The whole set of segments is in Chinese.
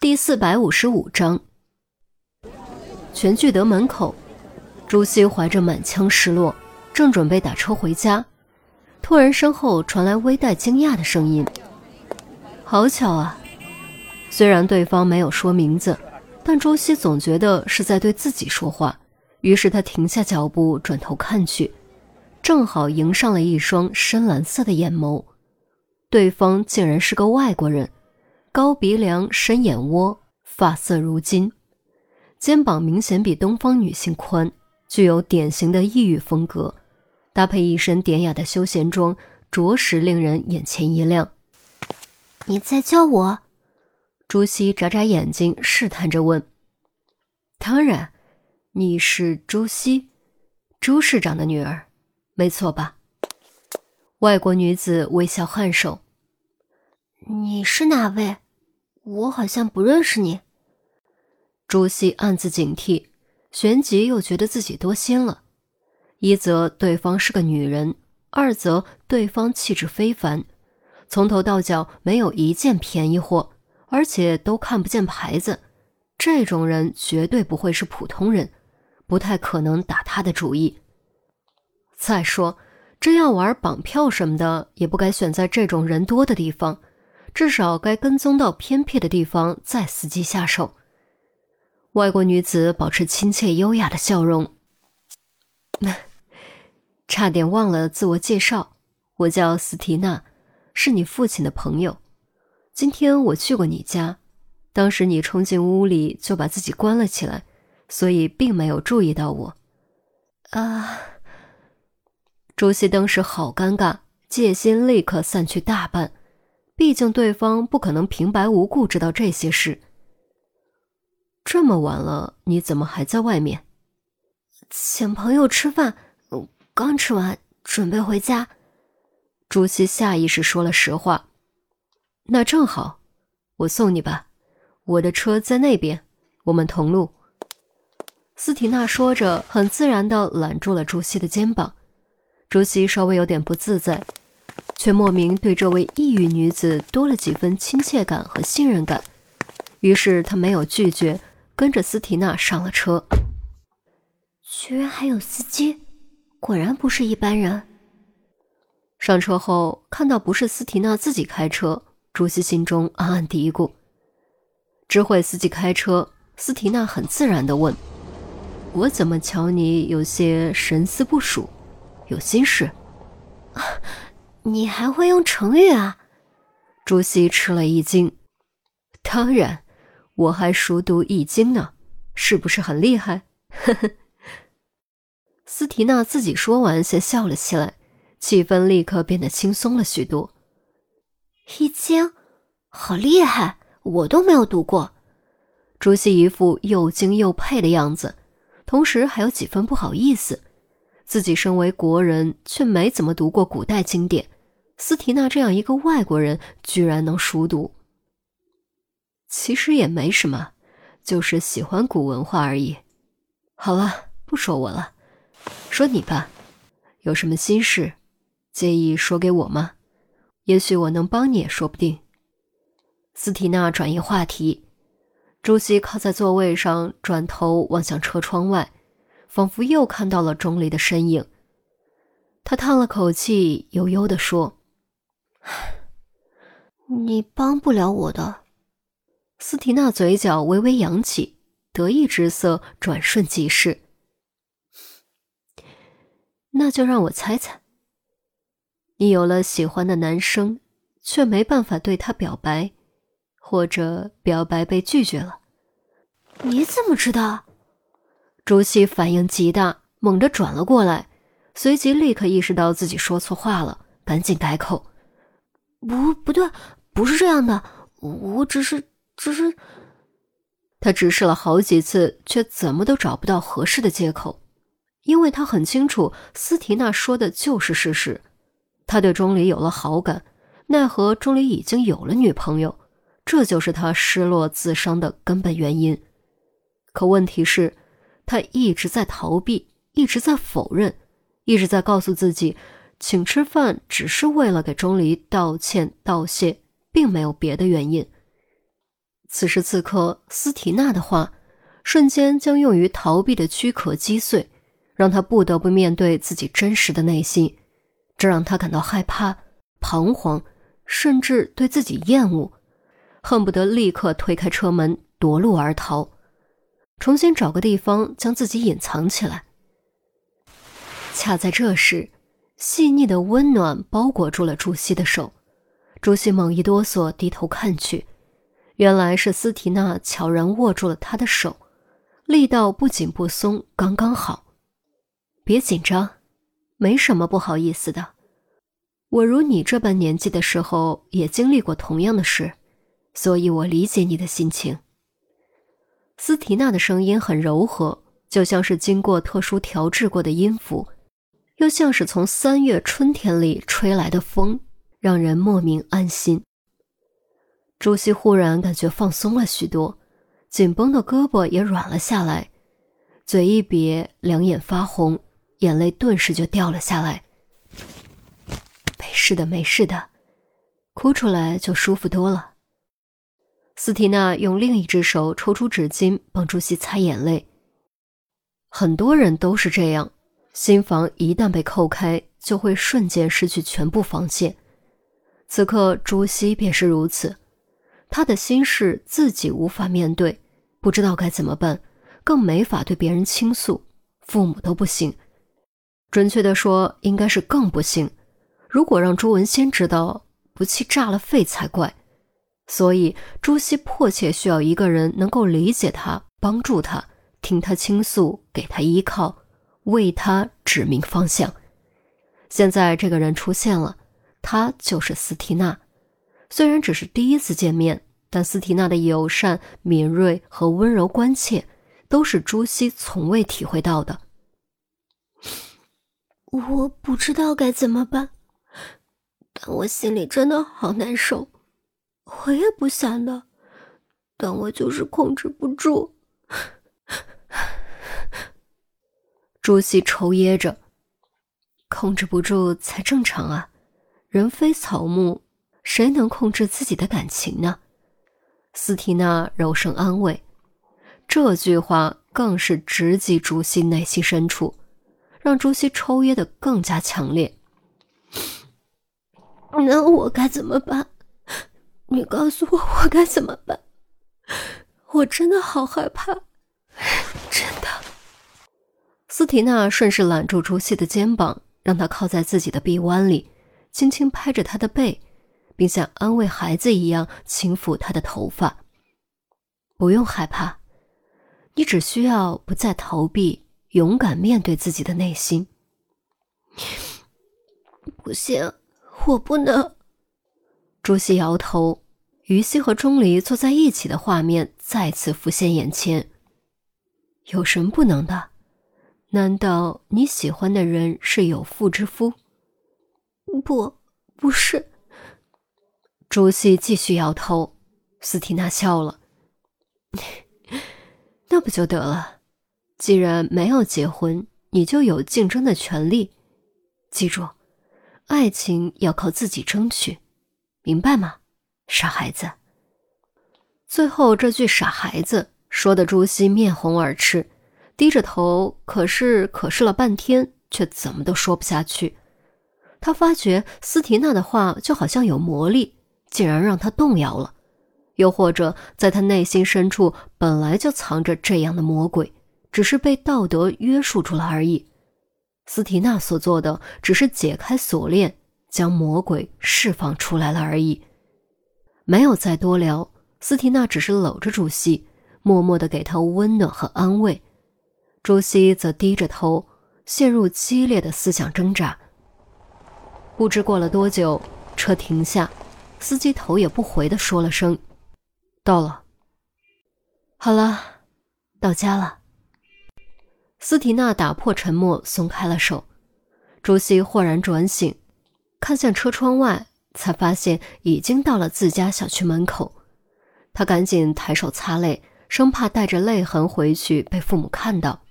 第四百五十五章，全聚德门口，朱熹怀着满腔失落，正准备打车回家，突然身后传来微带惊讶的声音：“好巧啊！”虽然对方没有说名字，但朱熹总觉得是在对自己说话，于是他停下脚步，转头看去，正好迎上了一双深蓝色的眼眸，对方竟然是个外国人。高鼻梁、深眼窝，发色如金，肩膀明显比东方女性宽，具有典型的异域风格，搭配一身典雅的休闲装，着实令人眼前一亮。你在叫我？朱熹眨眨眼睛，试探着问：“当然，你是朱熹，朱市长的女儿，没错吧？”外国女子微笑颔首：“你是哪位？”我好像不认识你。朱熹暗自警惕，旋即又觉得自己多心了。一则对方是个女人，二则对方气质非凡，从头到脚没有一件便宜货，而且都看不见牌子。这种人绝对不会是普通人，不太可能打他的主意。再说，真要玩绑票什么的，也不该选在这种人多的地方。至少该跟踪到偏僻的地方再伺机下手。外国女子保持亲切优雅的笑容，差点忘了自我介绍，我叫斯提娜，是你父亲的朋友。今天我去过你家，当时你冲进屋里就把自己关了起来，所以并没有注意到我。啊！朱熹当时好尴尬，戒心立刻散去大半。毕竟对方不可能平白无故知道这些事。这么晚了，你怎么还在外面？请朋友吃饭，刚吃完，准备回家。朱熹下意识说了实话。那正好，我送你吧，我的车在那边，我们同路。斯提娜说着，很自然的揽住了朱熹的肩膀。朱熹稍微有点不自在。却莫名对这位异域女子多了几分亲切感和信任感，于是他没有拒绝，跟着斯提娜上了车。居然还有司机，果然不是一般人。上车后看到不是斯提娜自己开车，朱熹心中暗暗嘀咕。知会司机开车，斯提娜很自然地问：“我怎么瞧你有些神思不属，有心事？” 你还会用成语啊？朱熹吃了一惊。当然，我还熟读易经呢，是不是很厉害？呵呵。斯提娜自己说完，先笑了起来，气氛立刻变得轻松了许多。易经，好厉害，我都没有读过。朱熹一副又惊又佩的样子，同时还有几分不好意思，自己身为国人，却没怎么读过古代经典。斯提娜这样一个外国人，居然能熟读。其实也没什么，就是喜欢古文化而已。好了，不说我了，说你吧，有什么心事，介意说给我吗？也许我能帮你也说不定。斯提娜转移话题，朱熹靠在座位上，转头望向车窗外，仿佛又看到了钟离的身影。他叹了口气，悠悠地说。你帮不了我的。斯提娜嘴角微微扬起，得意之色转瞬即逝。那就让我猜猜，你有了喜欢的男生，却没办法对他表白，或者表白被拒绝了。你怎么知道？朱熹反应极大，猛地转了过来，随即立刻意识到自己说错话了，赶紧改口。不，不对，不是这样的。我只是，只是……他直视了好几次，却怎么都找不到合适的借口，因为他很清楚，斯提娜说的就是事实。他对钟离有了好感，奈何钟离已经有了女朋友，这就是他失落自伤的根本原因。可问题是，他一直在逃避，一直在否认，一直在告诉自己。请吃饭只是为了给钟离道歉道谢，并没有别的原因。此时此刻，斯提娜的话瞬间将用于逃避的躯壳击碎，让他不得不面对自己真实的内心，这让他感到害怕、彷徨，甚至对自己厌恶，恨不得立刻推开车门夺路而逃，重新找个地方将自己隐藏起来。恰在这时，细腻的温暖包裹住了朱熹的手，朱熹猛一哆嗦，低头看去。原来是斯提娜悄然握住了他的手，力道不紧不松，刚刚好。别紧张，没什么不好意思的。我如你这般年纪的时候，也经历过同样的事，所以我理解你的心情。斯提娜的声音很柔和，就像是经过特殊调制过的音符，又像是从三月春天里吹来的风，让人莫名安心。朱熹忽然感觉放松了许多，紧绷的胳膊也软了下来，嘴一瘪，两眼发红，眼泪顿时就掉了下来。没事的，没事的，哭出来就舒服多了。斯提娜用另一只手抽出纸巾帮朱熹擦眼泪。很多人都是这样，心房一旦被扣开，就会瞬间失去全部防线。此刻朱熹便是如此。他的心事自己无法面对，不知道该怎么办，更没法对别人倾诉，父母都不行。准确的说，应该是更不幸。如果让朱文先知道，不气炸了肺才怪。所以朱熹迫切需要一个人能够理解他，帮助他，听他倾诉，给他依靠，为他指明方向。现在这个人出现了，他就是斯缇娜。虽然只是第一次见面，但斯提娜的友善、敏锐和温柔关切，都是朱熹从未体会到的。我不知道该怎么办，但我心里真的好难受。我也不想的，但我就是控制不住。朱熹抽噎着，控制不住才正常啊，人非草木。谁能控制自己的感情呢？斯提娜柔声安慰，这句话更是直击朱熹内心深处，让朱熹抽噎的更加强烈。那我该怎么办？你告诉我，我该怎么办？我真的好害怕，斯提娜顺势揽住朱熹的肩膀，让他靠在自己的臂弯里，轻轻拍着他的背。并像安慰孩子一样轻抚他的头发。不用害怕，你只需要不再逃避，勇敢面对自己的内心。不行，我不能。朱熹摇头，于西和钟离坐在一起的画面再次浮现眼前。有什么不能的？难道你喜欢的人是有妇之夫？不，不是。朱熹继续摇头，斯提娜笑了。那不就得了？既然没有结婚，你就有竞争的权利。记住，爱情要靠自己争取，明白吗，傻孩子？最后这句“傻孩子”说的朱熹面红耳赤，低着头，可是可是了半天，却怎么都说不下去。他发觉斯提娜的话就好像有魔力。竟然让他动摇了，又或者在他内心深处本来就藏着这样的魔鬼，只是被道德约束住了而已。斯提娜所做的只是解开锁链，将魔鬼释放出来了而已，没有再多聊。斯提娜只是搂着朱熹，默默地给他温暖和安慰。朱熹则低着头，陷入激烈的思想挣扎。不知过了多久，车停下。司机头也不回的说了声：“到了。”好了，到家了。斯提娜打破沉默，松开了手。朱熹豁然转醒，看向车窗外，才发现已经到了自家小区门口。他赶紧抬手擦泪，生怕带着泪痕回去被父母看到。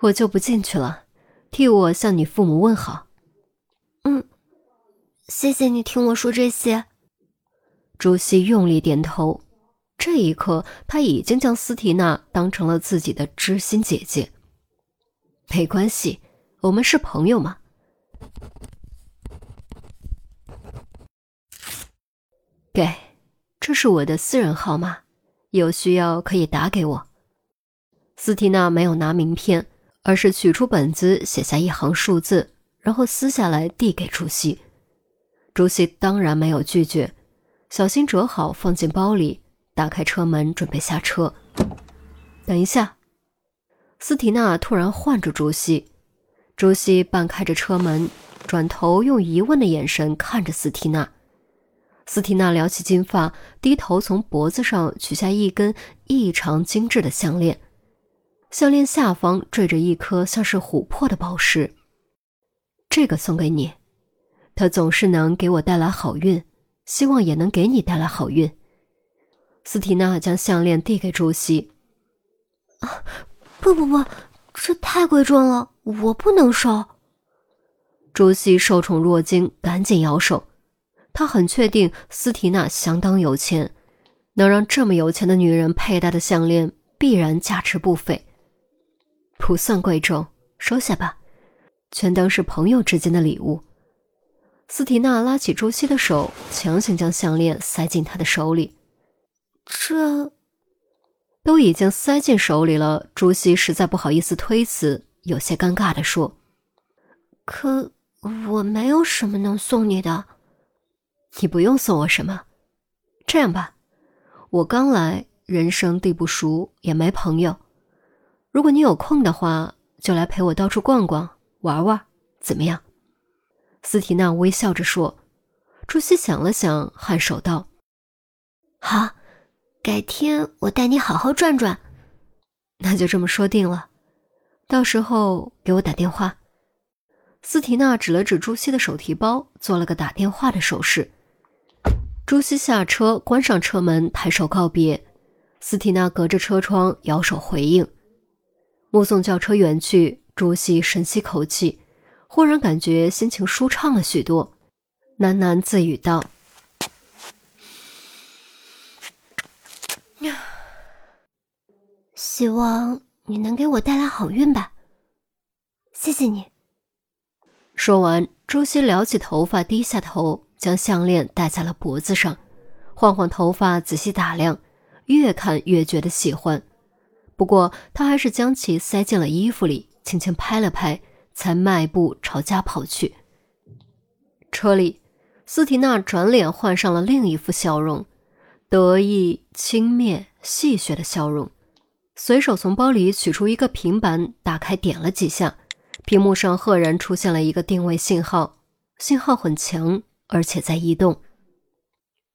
我就不进去了，替我向你父母问好。嗯。谢谢你听我说这些。朱熹用力点头，这一刻，他已经将斯提娜当成了自己的知心姐姐。没关系，我们是朋友嘛。给，这是我的私人号码，有需要可以打给我。斯提娜没有拿名片，而是取出本子写下一行数字，然后撕下来递给朱熹。朱熹当然没有拒绝，小心折好放进包里。打开车门，准备下车。等一下，斯提娜突然唤住朱熹。朱熹半开着车门，转头用疑问的眼神看着斯提娜。斯提娜撩起金发，低头从脖子上取下一根异常精致的项链，项链下方坠着一颗像是琥珀的宝石。这个送给你，它总是能给我带来好运，希望也能给你带来好运。斯提娜将项链递给朱熹。啊，不不不，这太贵重了，我不能收。朱熹受宠若惊，赶紧摇手。他很确定斯提娜相当有钱，能让这么有钱的女人佩戴的项链必然价值不菲。不算贵重，收下吧，全当是朋友之间的礼物。斯提娜拉起朱熹的手，强行将项链塞进他的手里。这都已经塞进手里了，朱熹实在不好意思推辞，有些尴尬的说：“可我没有什么能送你的，你不用送我什么。这样吧，我刚来，人生地不熟，也没朋友。如果你有空的话，就来陪我到处逛逛，玩玩，怎么样？”斯提娜微笑着说。朱熹想了想，颔首道：“好。”改天我带你好好转转，那就这么说定了。到时候给我打电话。斯提娜指了指朱熹的手提包，做了个打电话的手势。朱熹下车，关上车门，抬手告别。斯提娜隔着车窗摇手回应。目送轿车远去，朱熹深吸口气，忽然感觉心情舒畅了许多，喃喃自语道。希望你能给我带来好运吧，谢谢你。说完，朱熹撩起头发，低下头，将项链戴在了脖子上，晃晃头发，仔细打量，越看越觉得喜欢。不过，他还是将其塞进了衣服里，轻轻拍了拍，才迈步朝家跑去。车里，斯提娜转脸换上了另一副笑容，得意、轻蔑、戏谑的笑容。随手从包里取出一个平板，打开点了几下，屏幕上赫然出现了一个定位信号，信号很强，而且在移动。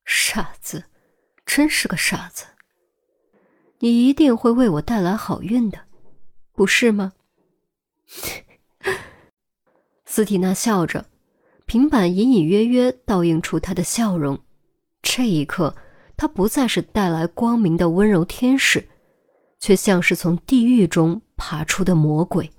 傻子，真是个傻子！你一定会为我带来好运的，不是吗？斯蒂娜笑着，平板隐隐约约倒映出她的笑容。这一刻，她不再是带来光明的温柔天使。却像是从地狱中爬出的魔鬼。